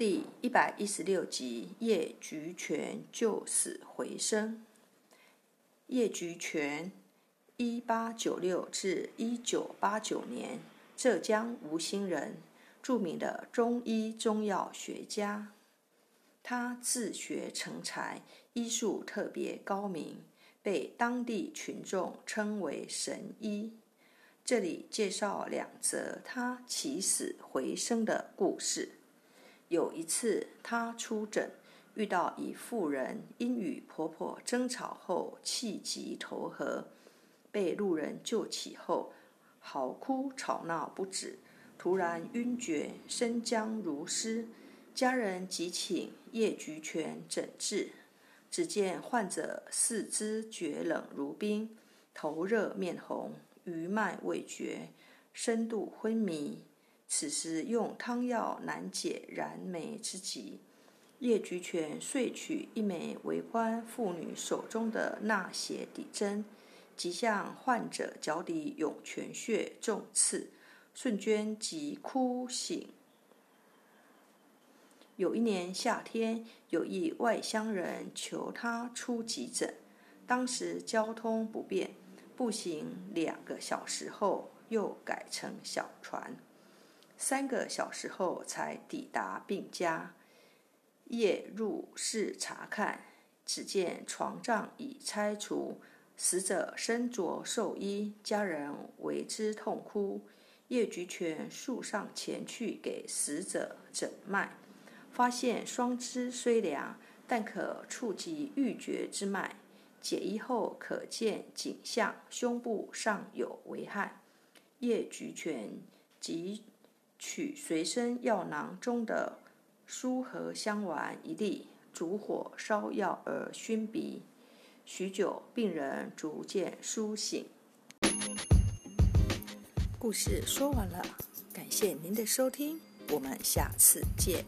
第一百一十六集：叶菊泉救死回生。叶菊泉，一八九六至一九八九年，浙江吴兴人，著名的中医中药学家。他自学成才，医术特别高明，被当地群众称为神医。这里介绍两则他起死回生的故事。有一次，她出诊，遇到一妇人因与婆婆争吵后气急投河，被路人救起后，嚎哭吵闹不止，突然晕厥，身僵如尸。家人急请叶菊泉诊治，只见患者四肢厥冷如冰，头热面红，余脉未绝，深度昏迷。此时用汤药难解燃眉之急，叶菊泉遂取一枚为官妇女手中的纳鞋底针，即向患者脚底涌泉穴重刺，瞬间即哭醒。有一年夏天，有一外乡人求他出急诊，当时交通不便，步行两个小时后又改成小船。三个小时后才抵达病家，夜入室查看，只见床帐已拆除，死者身着寿衣，家人为之痛哭。叶菊泉速上前去给死者诊脉，发现双肢虽凉，但可触及欲绝之脉。解衣后可见颈项、胸部尚有为汗。叶菊泉即。取随身药囊中的舒和香丸一粒，煮火烧药而熏鼻。许久，病人逐渐苏醒。故事说完了，感谢您的收听，我们下次见。